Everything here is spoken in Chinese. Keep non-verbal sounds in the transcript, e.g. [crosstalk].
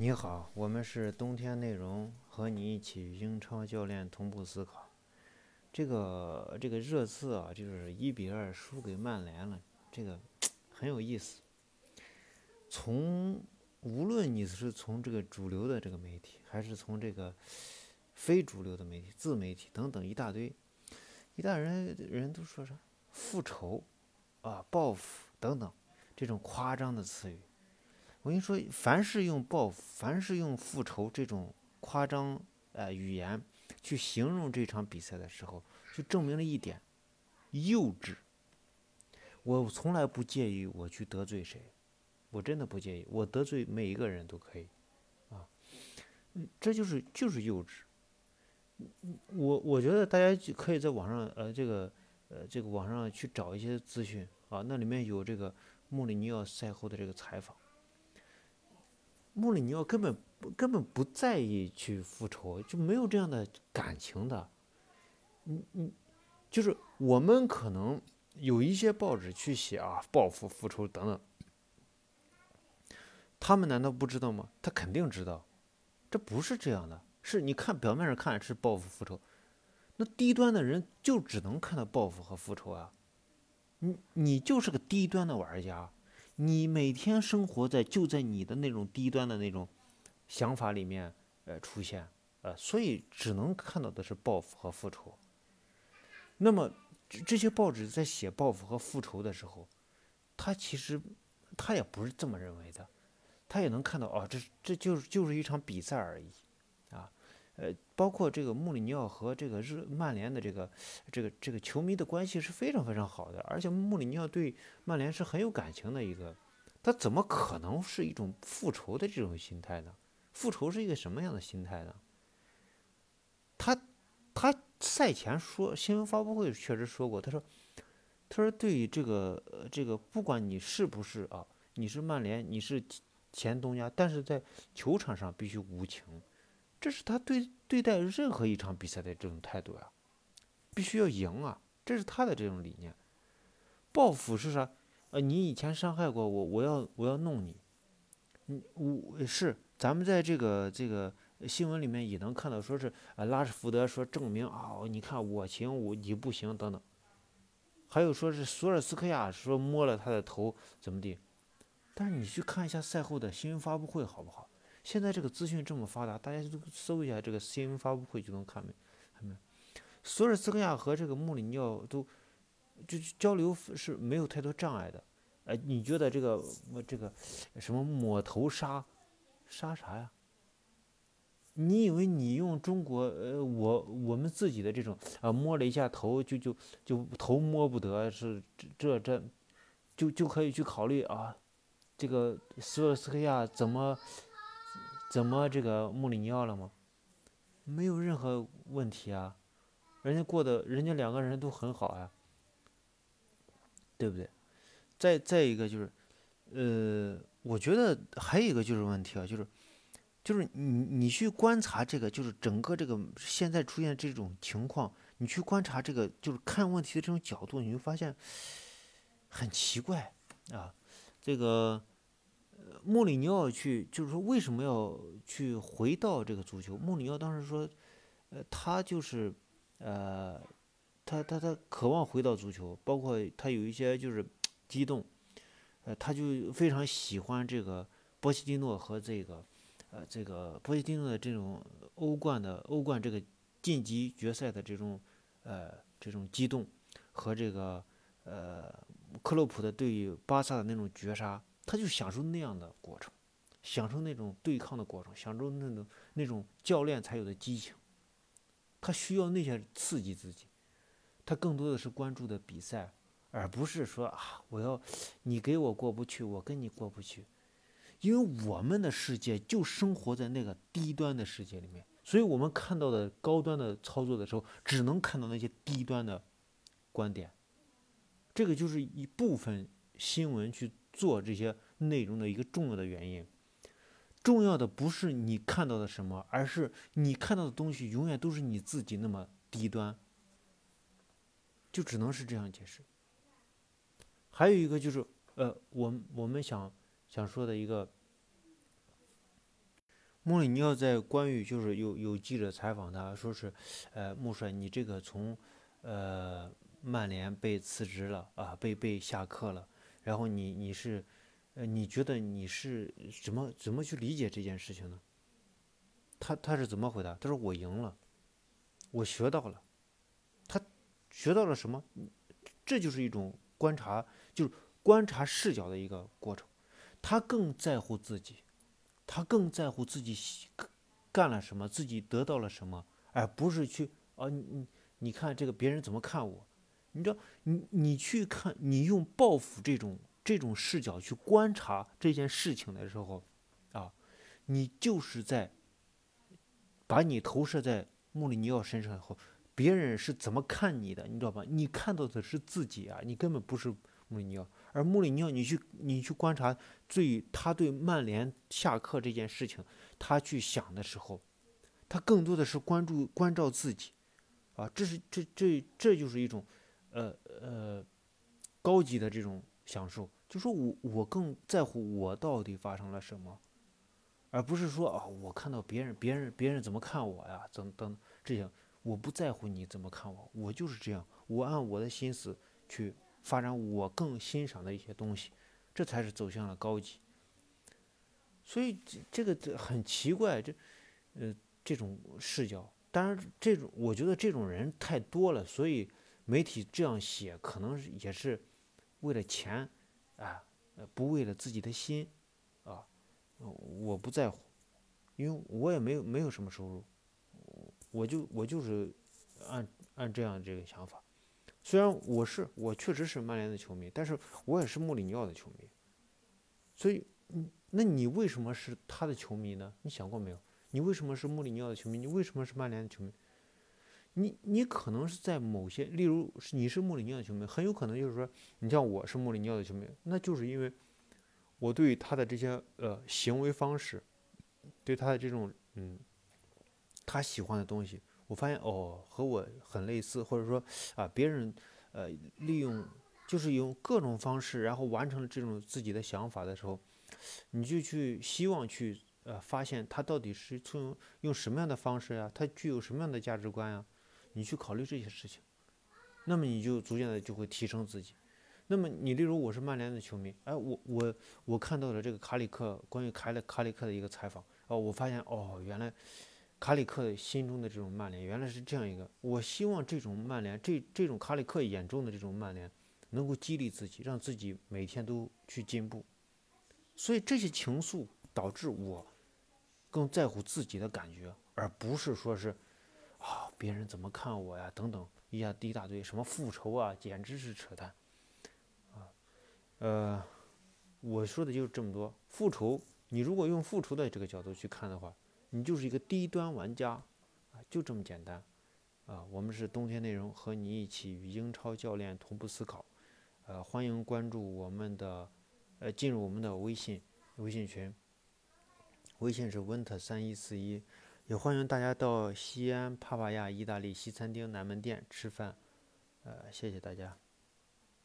你好，我们是冬天内容，和你一起英超教练同步思考。这个这个热刺啊，就是一比二输给曼联了，这个很有意思。从无论你是从这个主流的这个媒体，还是从这个非主流的媒体、自媒体等等一大堆，一大人人都说啥复仇啊、报复等等这种夸张的词语。我跟你说，凡是用报，凡是用复仇这种夸张呃语言去形容这场比赛的时候，就证明了一点：幼稚。我从来不介意我去得罪谁，我真的不介意，我得罪每一个人都可以，啊，这就是就是幼稚。我我觉得大家可以在网上呃这个呃这个网上去找一些资讯啊，那里面有这个穆里尼奥赛后的这个采访。穆里尼奥根本根本不在意去复仇，就没有这样的感情的。嗯嗯，就是我们可能有一些报纸去写啊，报复、复仇等等，他们难道不知道吗？他肯定知道，这不是这样的。是你看表面上看是报复复仇，那低端的人就只能看到报复和复仇啊。你你就是个低端的玩家。你每天生活在就在你的那种低端的那种想法里面，呃，出现，呃，所以只能看到的是报复和复仇。那么这些报纸在写报复和复仇的时候，他其实他也不是这么认为的，他也能看到，哦，这这就是就是一场比赛而已，啊。呃，包括这个穆里尼奥和这个日曼联的这个这个这个球迷的关系是非常非常好的，而且穆里尼奥对曼联是很有感情的一个，他怎么可能是一种复仇的这种心态呢？复仇是一个什么样的心态呢？他他赛前说新闻发布会确实说过，他说他说对于这个这个不管你是不是啊，你是曼联，你是前东家，但是在球场上必须无情。这是他对对待任何一场比赛的这种态度呀，必须要赢啊！这是他的这种理念。报复是啥？呃，你以前伤害过我，我要我要弄你。你我是咱们在这个这个新闻里面也能看到，说是啊，拉什福德说证明啊，你看我行，我你不行等等。还有说是索尔斯克亚说摸了他的头怎么地？但是你去看一下赛后的新闻发布会好不好？现在这个资讯这么发达，大家都搜一下这个新闻发布会就能看没？看没？索尔斯克亚和这个穆里尼奥都就交流是没有太多障碍的。哎，你觉得这个这个什么抹头杀杀啥呀？你以为你用中国呃我我们自己的这种啊摸了一下头就就就头摸不得是这这就就可以去考虑啊这个索尔斯克亚怎么？怎么这个穆里尼奥了吗？没有任何问题啊，人家过的，人家两个人都很好啊，对不对？再再一个就是，呃，我觉得还有一个就是问题啊，就是，就是你你去观察这个，就是整个这个现在出现这种情况，你去观察这个，就是看问题的这种角度，你会发现很奇怪啊，这个。穆里尼奥去，就是说为什么要去回到这个足球？穆里尼奥当时说，呃，他就是，呃，他他他渴望回到足球，包括他有一些就是 [tsk] 激动，呃，他就非常喜欢这个波西蒂诺和这个，呃，这个波西蒂诺的这种欧冠的欧冠这个晋级决赛的这种，呃，这种激动和这个，呃，克洛普的对于巴萨的那种绝杀。他就享受那样的过程，享受那种对抗的过程，享受那种那种教练才有的激情。他需要那些刺激自己，他更多的是关注的比赛，而不是说啊，我要你给我过不去，我跟你过不去。因为我们的世界就生活在那个低端的世界里面，所以我们看到的高端的操作的时候，只能看到那些低端的观点。这个就是一部分新闻去。做这些内容的一个重要的原因，重要的不是你看到的什么，而是你看到的东西永远都是你自己那么低端，就只能是这样解释。还有一个就是，呃，我我们想想说的一个，穆里尼奥在关于就是有有记者采访他说是，呃，穆帅，你这个从呃曼联被辞职了啊，被被下课了，然后你你是，呃，你觉得你是怎么怎么去理解这件事情呢？他他是怎么回答？他说我赢了，我学到了，他学到了什么？这就是一种观察，就是观察视角的一个过程。他更在乎自己，他更在乎自己干了什么，自己得到了什么，而不是去啊你你你看这个别人怎么看我？你知道你你去看你用报复这种这种视角去观察这件事情的时候，啊，你就是在把你投射在穆里尼奥身上以后，别人是怎么看你的？你知道吧？你看到的是自己啊，你根本不是穆里尼奥。而穆里尼奥，你去你去观察，最他对曼联下课这件事情，他去想的时候，他更多的是关注关照自己，啊，这是这这这就是一种，呃呃，高级的这种享受，就说我我更在乎我到底发生了什么，而不是说啊，我看到别人别人别人怎么看我呀，等等这些，我不在乎你怎么看我，我就是这样，我按我的心思去。发展我更欣赏的一些东西，这才是走向了高级。所以这这个很奇怪，这呃这种视角，当然这种我觉得这种人太多了，所以媒体这样写可能也是为了钱啊，不为了自己的心啊，我不在乎，因为我也没有没有什么收入，我就我就是按按这样这个想法。虽然我是我确实是曼联的球迷，但是我也是穆里尼奥的球迷。所以，那你为什么是他的球迷呢？你想过没有？你为什么是穆里尼奥的球迷？你为什么是曼联的球迷？你你可能是在某些，例如你是穆里尼奥的球迷，很有可能就是说，你像我是穆里尼奥的球迷，那就是因为我对他的这些呃行为方式，对他的这种嗯，他喜欢的东西。我发现哦，和我很类似，或者说啊，别人呃利用就是用各种方式，然后完成了这种自己的想法的时候，你就去希望去呃发现他到底是从用什么样的方式呀，他具有什么样的价值观呀，你去考虑这些事情，那么你就逐渐的就会提升自己。那么你例如我是曼联的球迷，哎，我我我看到了这个卡里克关于卡里卡里克的一个采访，哦，我发现哦原来。卡里克心中的这种曼联原来是这样一个，我希望这种曼联，这这种卡里克眼中的这种曼联，能够激励自己，让自己每天都去进步。所以这些情愫导致我更在乎自己的感觉，而不是说是啊别人怎么看我呀等等一下一大堆什么复仇啊，简直是扯淡啊！呃，我说的就是这么多。复仇，你如果用复仇的这个角度去看的话。你就是一个低端玩家，啊，就这么简单，啊，我们是冬天内容，和你一起与英超教练同步思考，呃，欢迎关注我们的，呃，进入我们的微信微信群，微信是 winter 三一四一，也欢迎大家到西安帕帕亚意大利西餐厅南门店吃饭，呃，谢谢大家。